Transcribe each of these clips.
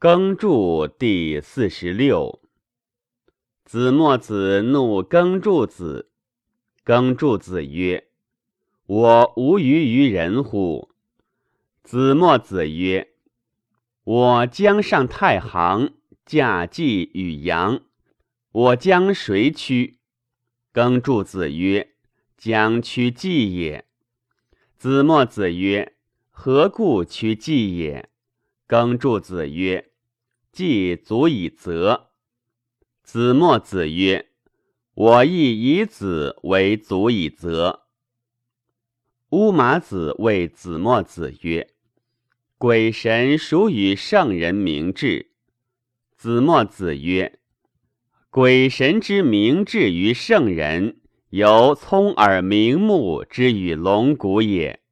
耕柱第四十六。子墨子怒耕柱子，耕柱子曰：“我无余于人乎？”子墨子曰：“我将上太行，驾祭与阳，我将谁驱？”耕柱子曰：“将驱祭也。”子墨子曰：“何故驱祭也？”耕柱子曰：既足以责。子墨子曰：“我亦以子为足以责。”乌马子谓子墨子曰：“鬼神孰与圣人明志？”子墨子曰：“鬼神之明志于圣人，犹聪耳明目之与龙骨也。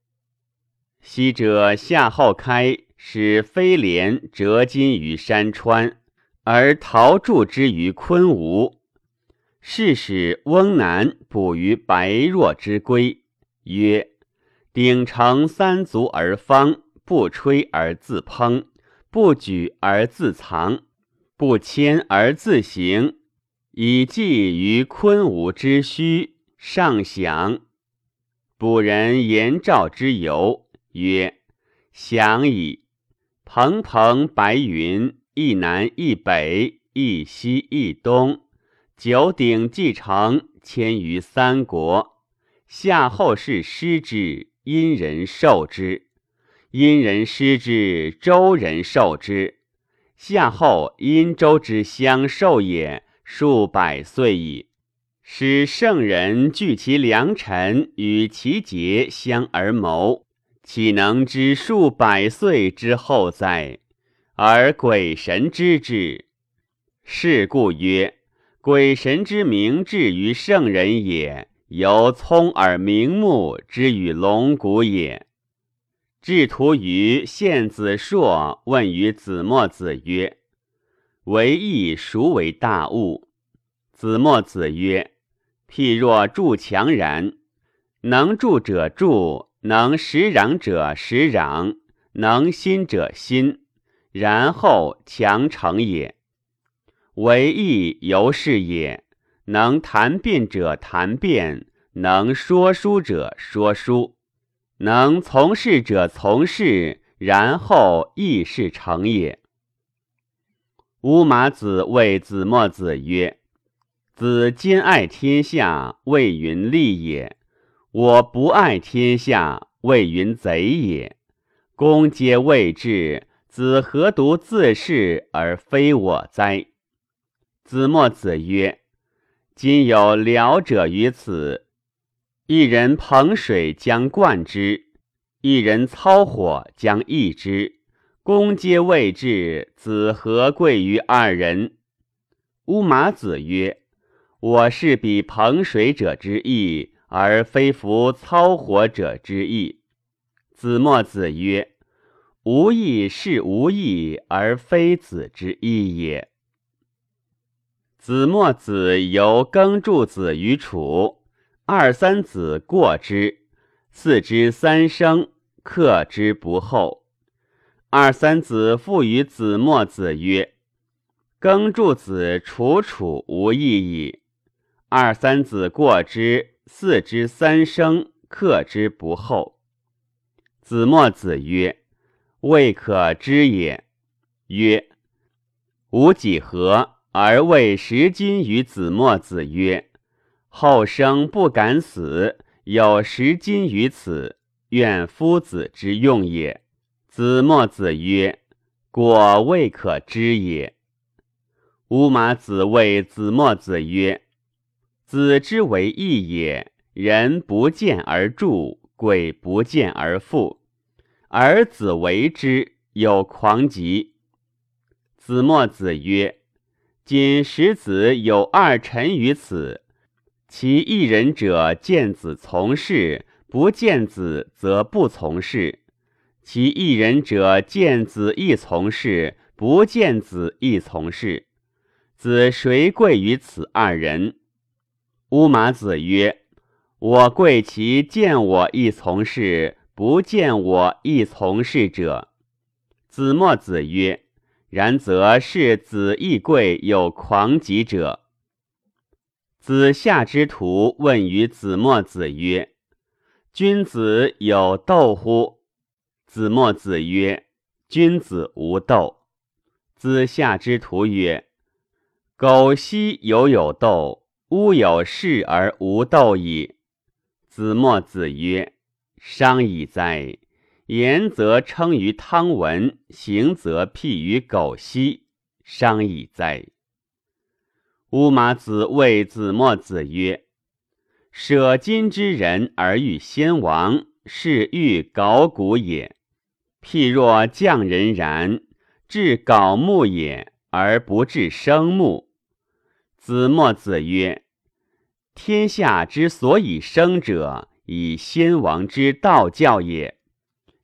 昔者夏后开。”使飞廉折金于山川，而陶铸之于昆吾。是使翁南捕于白若之龟，曰：“鼎盛三足而方，不吹而自烹，不举而自藏，不迁而自行，以寄于昆吾之虚。”上享。卜人言赵之由曰：“享矣。”蓬蓬白云，一南一北，一西一东，九鼎既成，迁于三国。夏后氏失之，殷人受之；殷人失之，周人受之。夏后殷周之相受也，数百岁矣。使圣人聚其良臣，与其节相而谋。岂能知数百岁之后哉？而鬼神知之。是故曰：鬼神之明志于圣人也，犹聪耳明目之与龙骨也。至途于献子硕问于子墨子曰：“为义孰为大物？”子墨子曰：“譬若筑墙然，能筑者筑。”能识壤者识壤，能心者心，然后强成也。为义由是也。能谈辩者谈辩，能说书者说书，能从事者从事，然后义事成也。乌马子谓子墨子曰：“子兼爱天下，谓云利也。”我不爱天下，谓云贼也。公皆未至，子何独自是而非我哉？子墨子曰：“今有辽者于此，一人捧水将灌之，一人操火将易之。公皆未至，子何贵于二人？”乌马子曰：“我是比捧水者之意。”而非服操火者之意。子墨子曰：“无义是无义，而非子之义也。”子墨子由耕助子于楚，二三子过之，四之三生，克之不厚。二三子复与子墨子曰：“耕助子楚楚无义矣。”二三子过之。四之三生，克之不厚。子墨子曰：“未可知也。”曰：“吾几何而为十金于子墨子曰：‘后生不敢死，有十金于此，愿夫子之用也。’”子墨子曰：“果未可知也。”乌马子谓子墨子曰。子之为义也，人不见而助，鬼不见而复，而子为之，有狂疾。子墨子曰：“今使子有二臣于此，其一人者见子从事，不见子则不从事；其一人者见子亦从事，不见子亦从事。子谁贵于此二人？”乌马子曰：“我贵其见我亦从事，不见我亦从事者。”子墨子曰：“然则是子亦贵有狂疾者。子夏之徒问于子墨子曰：“君子有斗乎？”子墨子曰：“君子无斗。”子夏之徒曰：“苟奚犹有斗？乌有事而无斗矣。”子墨子曰：“商矣哉！言则称于汤文，行则辟于苟奚，商矣哉！”乌马子谓子墨子曰：“舍今之人而欲先王，是欲槁古也。譬若匠人然，至槁木也，而不至生木。”子墨子曰：“天下之所以生者，以先王之道教也。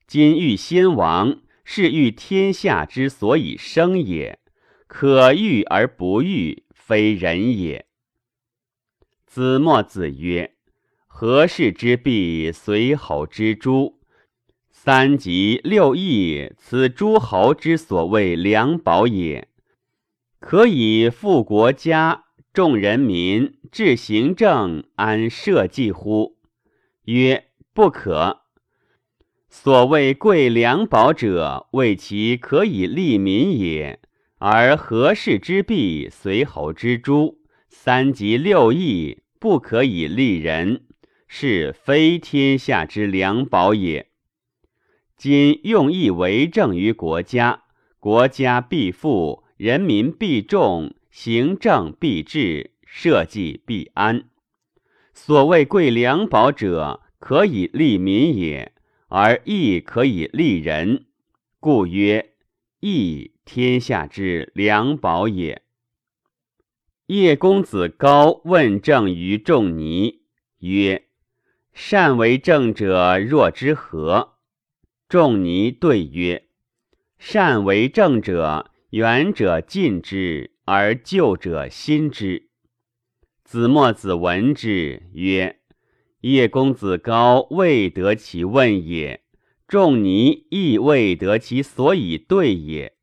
今欲先王，是欲天下之所以生也。可欲而不欲。”非人也。子墨子曰：“何氏之璧，随侯之诸，三吉六义，此诸侯之所谓良宝也。可以富国家，众人民，治行政，安社稷乎？”曰：“不可。所谓贵良宝者，为其可以利民也。”而何氏之璧，随侯之诛，三及六义，不可以利人，是非天下之良宝也。今用义为政于国家，国家必富，人民必众，行政必治，社稷必安。所谓贵良宝者，可以利民也，而义可以利人，故曰义。天下之良宝也。叶公子高问政于仲尼曰：“善为政者若之何？”仲尼对曰：“善为政者，远者近之，而救者心之。”子墨子闻之曰：“叶公子高未得其问也，仲尼亦未得其所以对也。”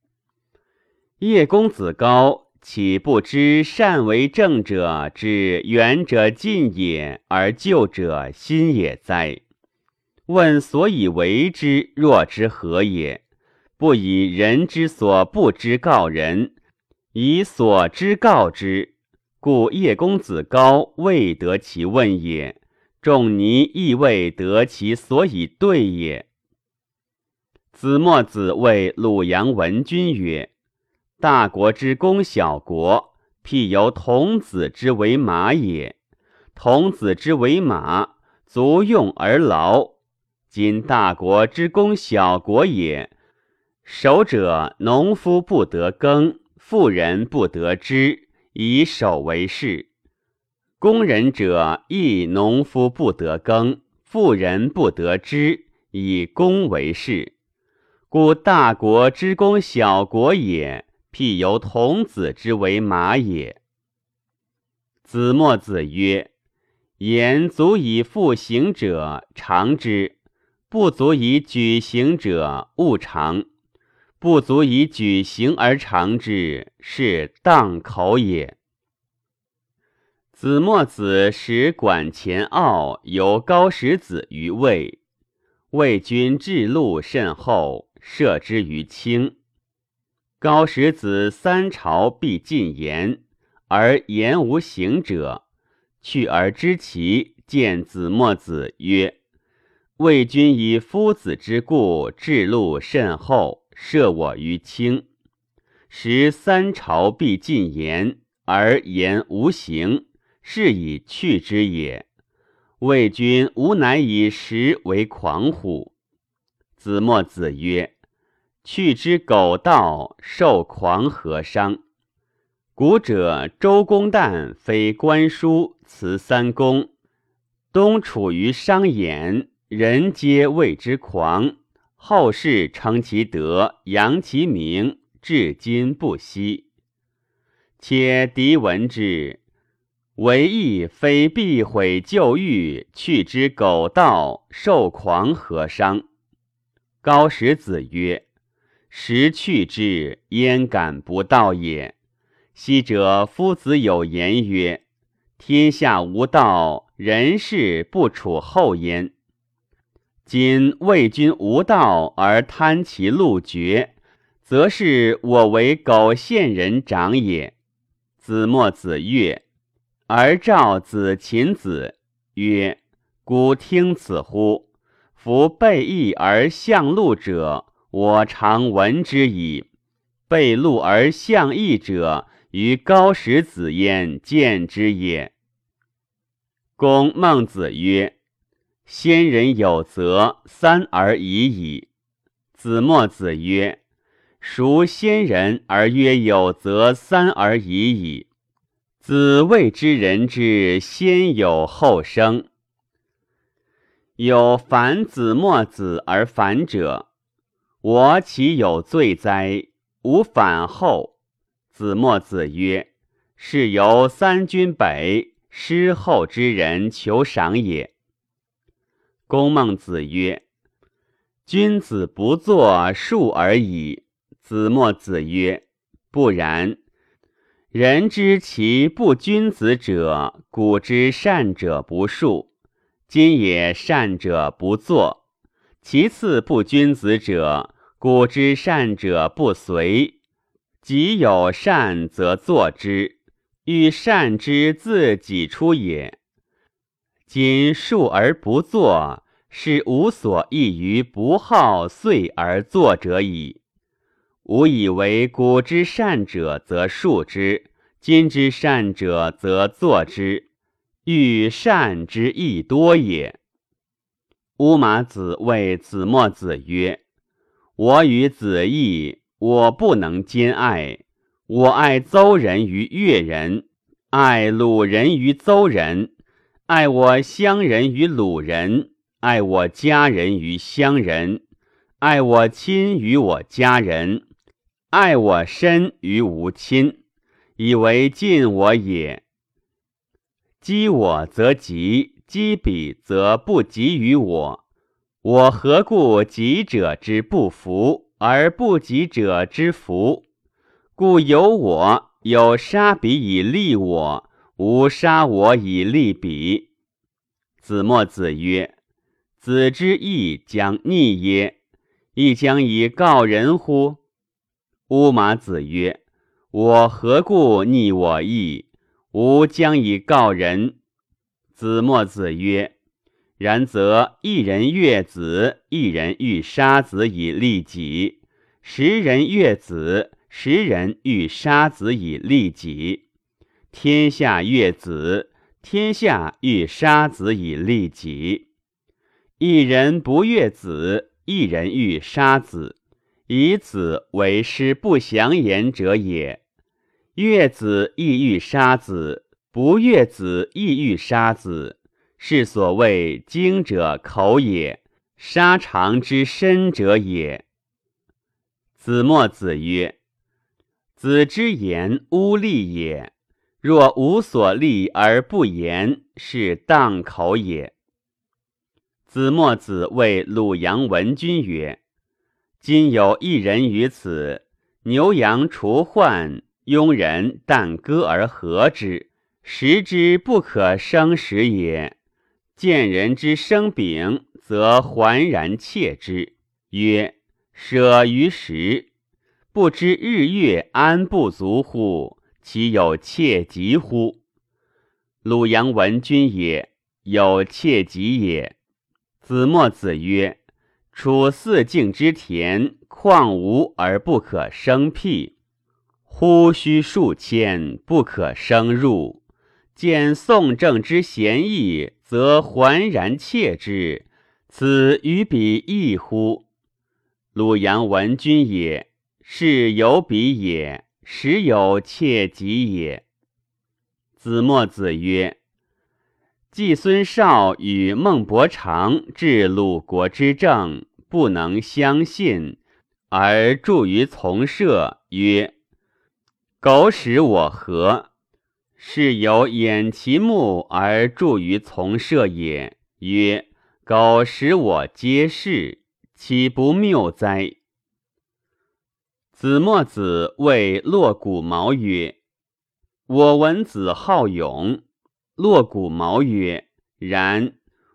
叶公子高岂不知善为政者之远者近也，而救者心也哉？问所以为之，若之何也？不以人之所不知告人，以所知告之，故叶公子高未得其问也。仲尼亦未得其所以对也。子墨子谓鲁阳文君曰。大国之攻小国，譬由童子之为马也。童子之为马，足用而劳。今大国之攻小国也，守者农夫不得耕，妇人不得之，以守为事；工人者亦农夫不得耕，妇人不得之，以工为事。故大国之攻小国也。譬由童子之为马也。子墨子曰：“言足以复行者，常之；不足以举行者，勿常。不足以举行而长之，是荡口也。”子墨子使管前傲由高石子于魏，魏君至路甚厚，射之于轻。高石子三朝必进言，而言无行者。去而知其，见子墨子曰：“魏君以夫子之故，至路甚厚，设我于轻。时三朝必进言，而言无形，是以去之也。魏君无乃以食为狂乎？”子墨子曰。去之苟道，受狂何伤？古者周公旦非官书辞三公，东处于商言，人皆谓之狂。后世称其德，扬其名，至今不息。且敌闻之，为义非必毁旧欲，去之苟道，受狂何伤？高石子曰。时去之，焉敢不道也？昔者夫子有言曰：“天下无道，人事不处后焉。”今魏君无道而贪其路绝，则是我为苟县人长也。子墨子曰：“而召子秦子曰：‘孤听此乎？夫背义而向路者，我常闻之矣。背禄而向义者。’”于高石子焉见之也。公孟子曰：“先人有则三而已矣。”子墨子曰：“孰先人而曰有则三而已矣？”子谓之人之先有后生。有反子墨子而反者，我岂有罪哉？吾反后。子墨子曰：“是由三军北师后之人求赏也。”公孟子曰：“君子不作数而已。”子墨子曰：“不然。人知其不君子者，古之善者不数；今也善者不作。其次不君子者，古之善者不随。”己有善则作之，欲善之自己出也。今述而不作，是无所益于不好遂而作者矣。吾以为古之善者则述之，今之善者则作之，欲善之亦多也。乌马子谓子墨子曰：“我与子义。”我不能兼爱，我爱邹人于越人，爱鲁人于邹人，爱我乡人与鲁人，爱我家人与乡人，爱我亲与我家人，爱我身与无亲，以为尽我也。击我则吉，击彼则不及于我。我何故己者之不服？而不及者之福，故有我有杀彼以利我，吾杀我以利彼。子墨子曰：“子之义将逆耶？亦将以告人乎？”乌马子曰：“我何故逆我意？吾将以告人。”子墨子曰：“然则一人悦子，一人欲杀子以利己；十人悦子，十人欲杀子以利己。天下悦子，天下欲杀子以利己。一人不悦子，一人欲杀子，以子为师不祥言者也。悦子亦欲杀子，不悦子亦欲杀子。是所谓精者口也，杀长之身者也。子墨子曰：“子之言污利也。若无所立而不言，是荡口也。”子墨子谓鲁阳文君曰：“今有一人于此，牛羊除患，庸人但割而和之，食之不可生食也。”见人之生柄，则环然切之，曰：“舍于食，不知日月安不足乎？其有切疾乎？”鲁阳文君也，有切疾也。子墨子曰：“处四境之田，况无而不可生辟？呼须数千，不可生入。见宋正之贤义。”则环然切之，此与彼异乎？鲁阳文君也，是有彼也，实有切己也。子墨子曰：“季孙少与孟伯常治鲁国之政，不能相信，而著于从社，曰：‘苟使我何？’”是有掩其目而著于从社也。曰：苟使我皆是，岂不谬哉？子墨子谓骆古毛曰：“我闻子好勇。”骆古毛曰：“然，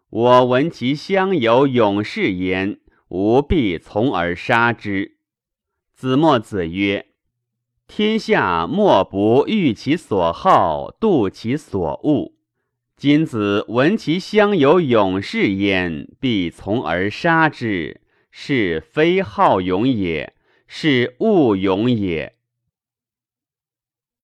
我闻其乡有勇士焉，吾必从而杀之。”子墨子曰：“天下莫不欲其所好，妒其所恶。今子闻其乡有勇士焉，必从而杀之，是非好勇也，是物勇也。”